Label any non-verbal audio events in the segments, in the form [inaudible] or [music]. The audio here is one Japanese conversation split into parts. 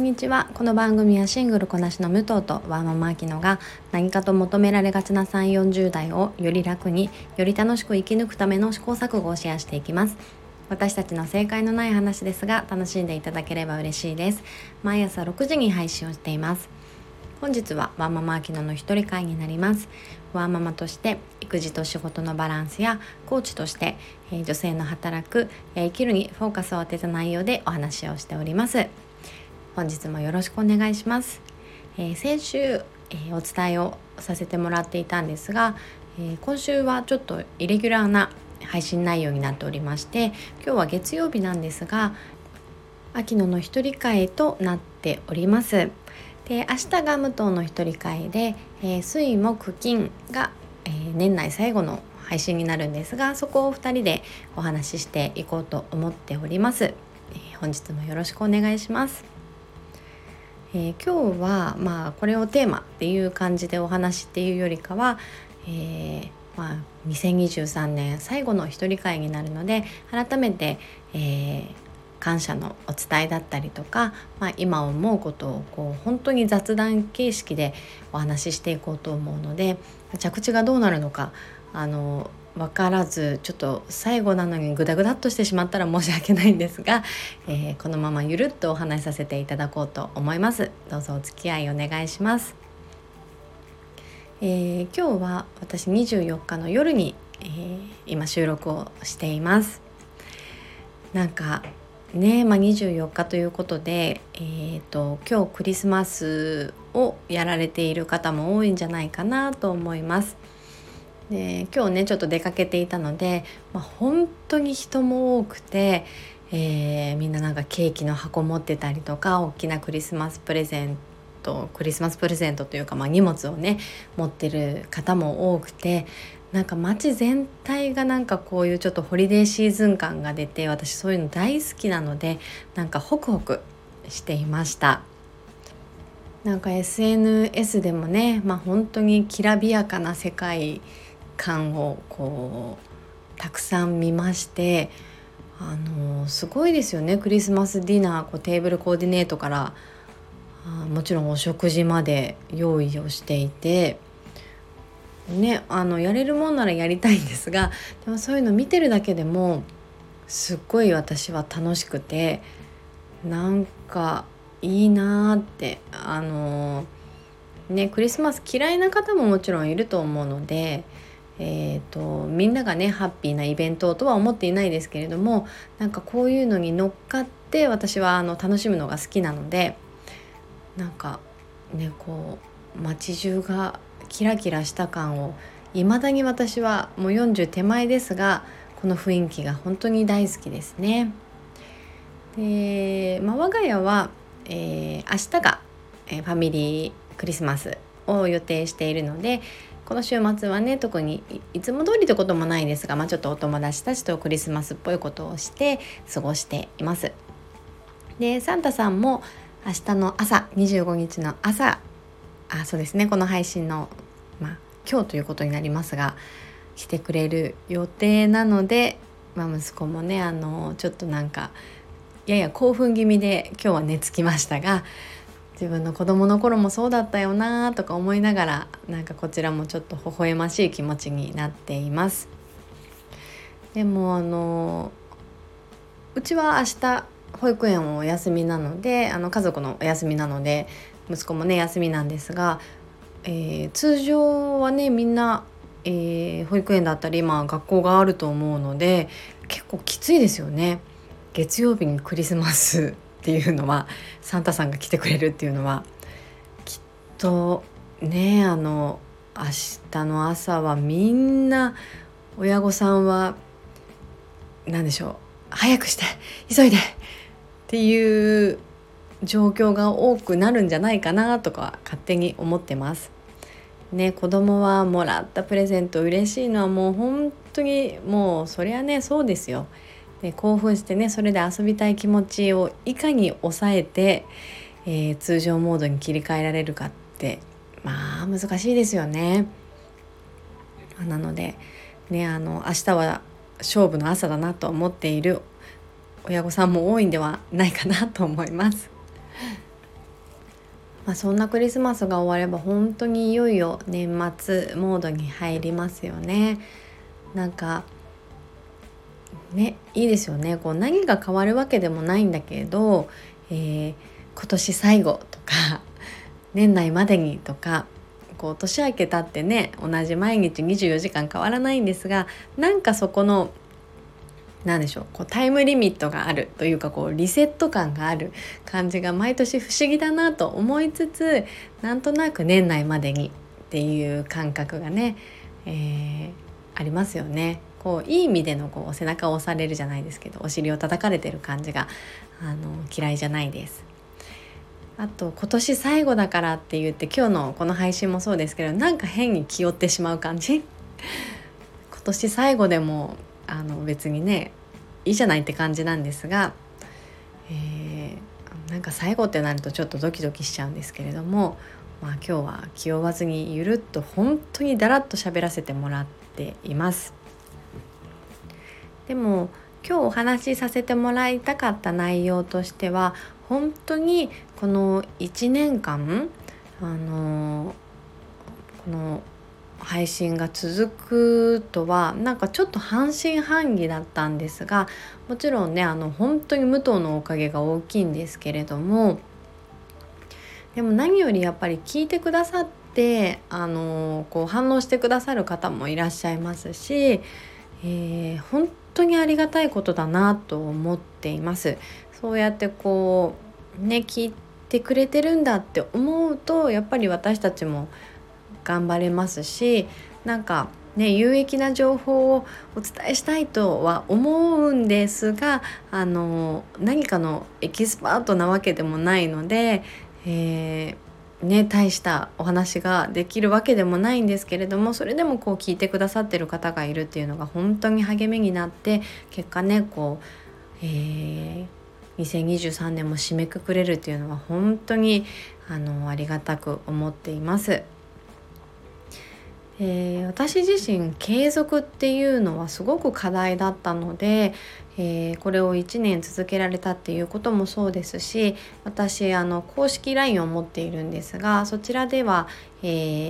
んにちは。この番組はシングルこなしの武藤とワーママアキノが何かと求められがちな3 4 0代をより楽により楽しく生き抜くための試行錯誤をシェアしていきます。私たちの正解のない話ですが楽しんでいただければ嬉しいです。毎朝6時に配信をしています。本日はワーママアキノの一人会になります。ワーママとして育児と仕事のバランスやコーチとして、え女性の働くや生きるにフォーカスを当てた内容でお話をしております。本日もよろしくお願いします、えー、先週、えー、お伝えをさせてもらっていたんですが、えー、今週はちょっとイレギュラーな配信内容になっておりまして今日は月曜日なんですが秋野の一人会となっております。で明日が武藤の一人会で、えー、水木金が、えー、年内最後の配信になるんですがそこを2人でお話ししていこうと思っております、えー、本日もよろしくお願いします。えー、今日はまあこれをテーマっていう感じでお話っていうよりかは、えー、まあ、2023年最後の一人会になるので改めて、えー、感謝のお伝えだったりとか、まあ、今思うことをこう本当に雑談形式でお話ししていこうと思うので着地がどうなるのかあの分からずちょっと最後なのにグダグダっとしてしまったら申し訳ないんですが、[laughs] えー、このままゆるっとお話しさせていただこうと思います。どうぞお付き合いお願いします、えー、今日は私24日の夜に、えー、今収録をしています。なんかねまあ、24日ということで、えーと今日クリスマスをやられている方も多いんじゃないかなと思います。で今日ねちょっと出かけていたので、まあ、本当に人も多くて、えー、みんななんかケーキの箱持ってたりとか大きなクリスマスプレゼントクリスマスプレゼントというか、まあ、荷物をね持ってる方も多くてなんか街全体がなんかこういうちょっとホリデーシーズン感が出て私そういうの大好きなのでなんかホクホクしていました。なんか SNS でもね、まあ、本当にきらびやかな世界感をこうたくさん見ましてあのすごいですよねクリスマスディナーこうテーブルコーディネートからあもちろんお食事まで用意をしていて。ね、あのやれるもんならやりたいんですがでもそういうの見てるだけでもすっごい私は楽しくてなんかいいなーってあのねクリスマス嫌いな方ももちろんいると思うのでえーと、みんながねハッピーなイベントとは思っていないですけれどもなんかこういうのに乗っかって私はあの楽しむのが好きなのでなんかねこう街中がキラキラした感をいまだに私はもう40手前ですがこの雰囲気が本当に大好きですね。で、まあ、我が家は、えー、明日が、えー、ファミリークリスマスを予定しているのでこの週末はね特にいつも通りってこともないですが、まあ、ちょっとお友達たちとクリスマスっぽいことをして過ごしています。でサンタさんも明日の朝25日の朝あそうですねこの配信の、まあ、今日ということになりますが来てくれる予定なので、まあ、息子もねあのちょっとなんかやや興奮気味で今日は寝つきましたが自分の子供の頃もそうだったよなとか思いながらなんかこちらもちょっと微笑ましい気持ちになっています。でもあのうちは明日保育園をお休みなのであの家族のお休みなので息子もね休みなんですが、えー、通常はねみんな、えー、保育園だったり今学校があると思うので結構きついですよね。月曜日にクリスマス。っていうのはサンタさんが来てくれるっていうのはきっとねあの明日の朝はみんな親御さんは何でしょう早くして急いでっていう状況が多くなるんじゃないかなとか勝手に思ってます。ね子供はもらったプレゼント嬉しいのはもう本当にもうそりゃねそうですよ。で興奮してねそれで遊びたい気持ちをいかに抑えて、えー、通常モードに切り替えられるかってまあ難しいですよね。なのでねあの明日は勝負の朝だなと思っている親御さんも多いんではないかなと思います。[laughs] まあ、そんなクリスマスが終われば本当にいよいよ年末モードに入りますよね。なんかねいいですよねこう何が変わるわけでもないんだけど、えー、今年最後とか [laughs] 年内までにとかこう年明けたってね同じ毎日24時間変わらないんですがなんかそこの何でしょうこうタイムリミットがあるというかこうリセット感がある感じが毎年不思議だなと思いつつなんとなく年内までにっていう感覚がね、えー、ありますよね。こういい意味でのこう背中を押されるじゃないですけどお尻を叩かれてる感じがあの嫌いじゃないです。あと今年最後だからって言って今日のこの配信もそうですけどなんか変に気負ってしまう感じ [laughs] 今年最後でもあの別にねいいじゃないって感じなんですが、えー、なんか最後ってなるとちょっとドキドキしちゃうんですけれども、まあ、今日は気負わずにゆるっと本当にだらっと喋らせてもらっています。でも今日お話しさせてもらいたかった内容としては本当にこの1年間あのこの配信が続くとはなんかちょっと半信半疑だったんですがもちろんねあの本当に武藤のおかげが大きいんですけれどもでも何よりやっぱり聞いてくださってあのこう反応してくださる方もいらっしゃいますし、えー、本当にありがたいことだなと思っています。そうやってこうね聞いてくれてるんだって思うとやっぱり私たちも頑張れますしなんかね有益な情報をお伝えしたいとは思うんですがあの何かのエキスパートなわけでもないので、えーね大したお話ができるわけでもないんですけれどもそれでもこう聞いてくださってる方がいるっていうのが本当に励みになって結果ねこう、えー、2023年も締めくくれるっていうのは本当にあのありがたく思っています。えー、私自身継続っていうのはすごく課題だったので、えー、これを1年続けられたっていうこともそうですし私あの公式 LINE を持っているんですがそちらでは、え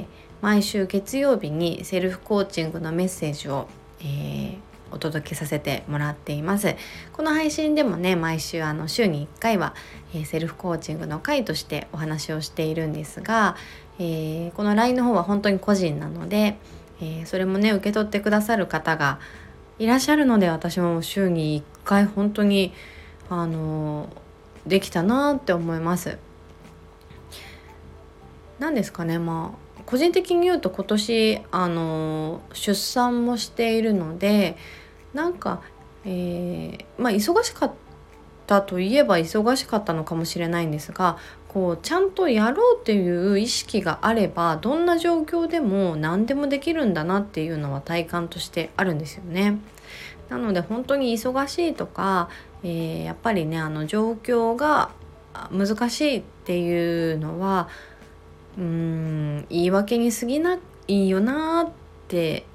ー、毎週月曜日にセルフコーチングのメッセージを、えー、お届けさせてもらっていますこの配信でもね毎週あの週に1回は、えセルフコーチングの回としてお話をしているんですが、えー、この LINE の方は本当に個人なので、えー、それもね受け取ってくださる方がいらっしゃるので私も週に1回本当にあのできたなって思います。何ですかねまあ個人的に言うと今年あの出産もしているのでなんか、えー、まあ忙しかったといえば忙しかったのかもしれないんですがこうちゃんとやろうっていう意識があればどんな状況でも何でもできるんだなっていうのは体感としてあるんですよね。なので本当に忙しいとか、えー、やっぱりねあの状況が難しいっていうのはうん言い訳に過ぎないよなって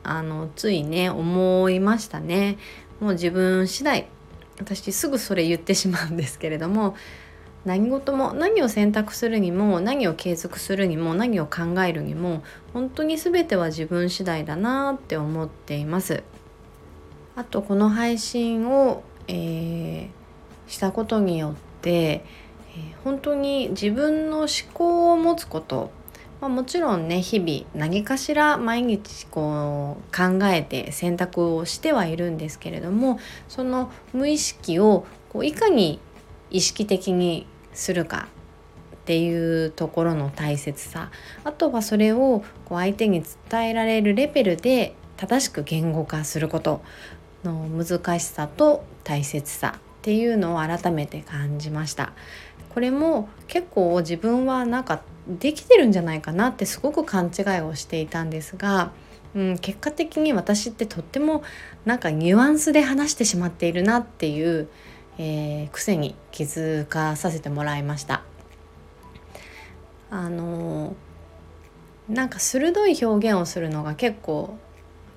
あのついね思いましたね。もう自分次第私すぐそれ言ってしまうんですけれども何事も何を選択するにも何を継続するにも何を考えるにも本当に全ては自分次第だなって思っていますあとこの配信を、えー、したことによって、えー、本当に自分の思考を持つことまあ、もちろんね日々何かしら毎日こう考えて選択をしてはいるんですけれどもその無意識をこういかに意識的にするかっていうところの大切さあとはそれをこう相手に伝えられるレベルで正しく言語化することの難しさと大切さっていうのを改めて感じました。これも結構自分はなんかできてるんじゃないかなってすごく勘違いをしていたんですが、うん、結果的に私ってとってもなんかニュアンスで話してしまっているなっていうえー、癖に気づかさせてもらいました。あのなんか鋭い表現をするのが結構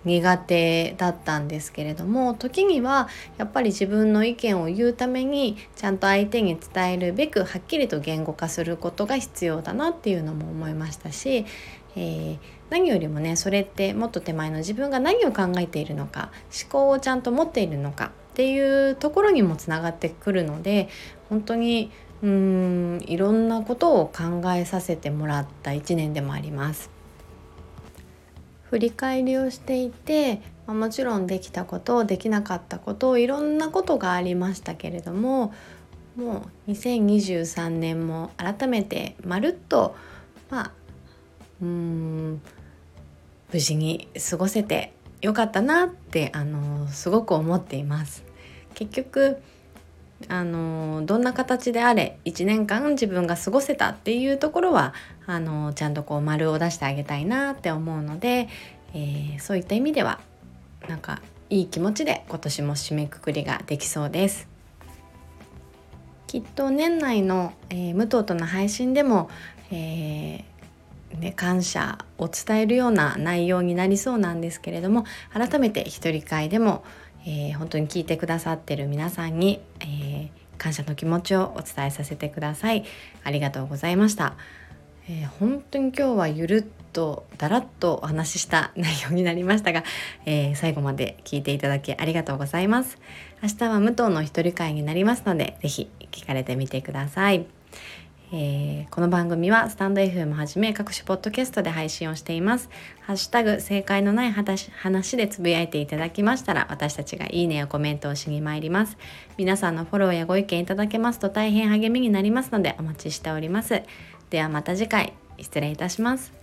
苦手だったんですけれども時にはやっぱり自分の意見を言うためにちゃんと相手に伝えるべくはっきりと言語化することが必要だなっていうのも思いましたし、えー、何よりもねそれってもっと手前の自分が何を考えているのか思考をちゃんと持っているのかっていうところにもつながってくるので本当にうんいろんなことを考えさせてもらった1年でもあります。振り返りをしていて、ま、もちろんできたことできなかったこといろんなことがありましたけれどももう2023年も改めてまるっとまあうん無事に過ごせてよかったなってあのすごく思っています。結局あのどんな形であれ1年間自分が過ごせたっていうところはあのちゃんとこう丸を出してあげたいなって思うので、えー、そういった意味ではなんかいい気持ちで今年も締めくくりができそうです。きっと年内の、えー、武藤との配信でも、えーね、感謝を伝えるような内容になりそうなんですけれども改めて一人会でも、えー、本当に聞いてくださってる皆さんに、えー、感謝の気持ちをお伝えさせてください。ありがとうございました、えー、本当に今日はゆるっとだらっとお話しした内容になりましたが、えー、最後まで聞いていただきありがとうございます。明日は武藤の一人会になりますので是非聞かれてみてください。えー、この番組はスタンド FM はじめ各種ポッドキャストで配信をしています。ハッシュタグ正解のない話でつぶやいていただきましたら私たちがいいねやコメントをしに参ります。皆さんのフォローやご意見いただけますと大変励みになりますのでお待ちしております。ではまた次回失礼いたします。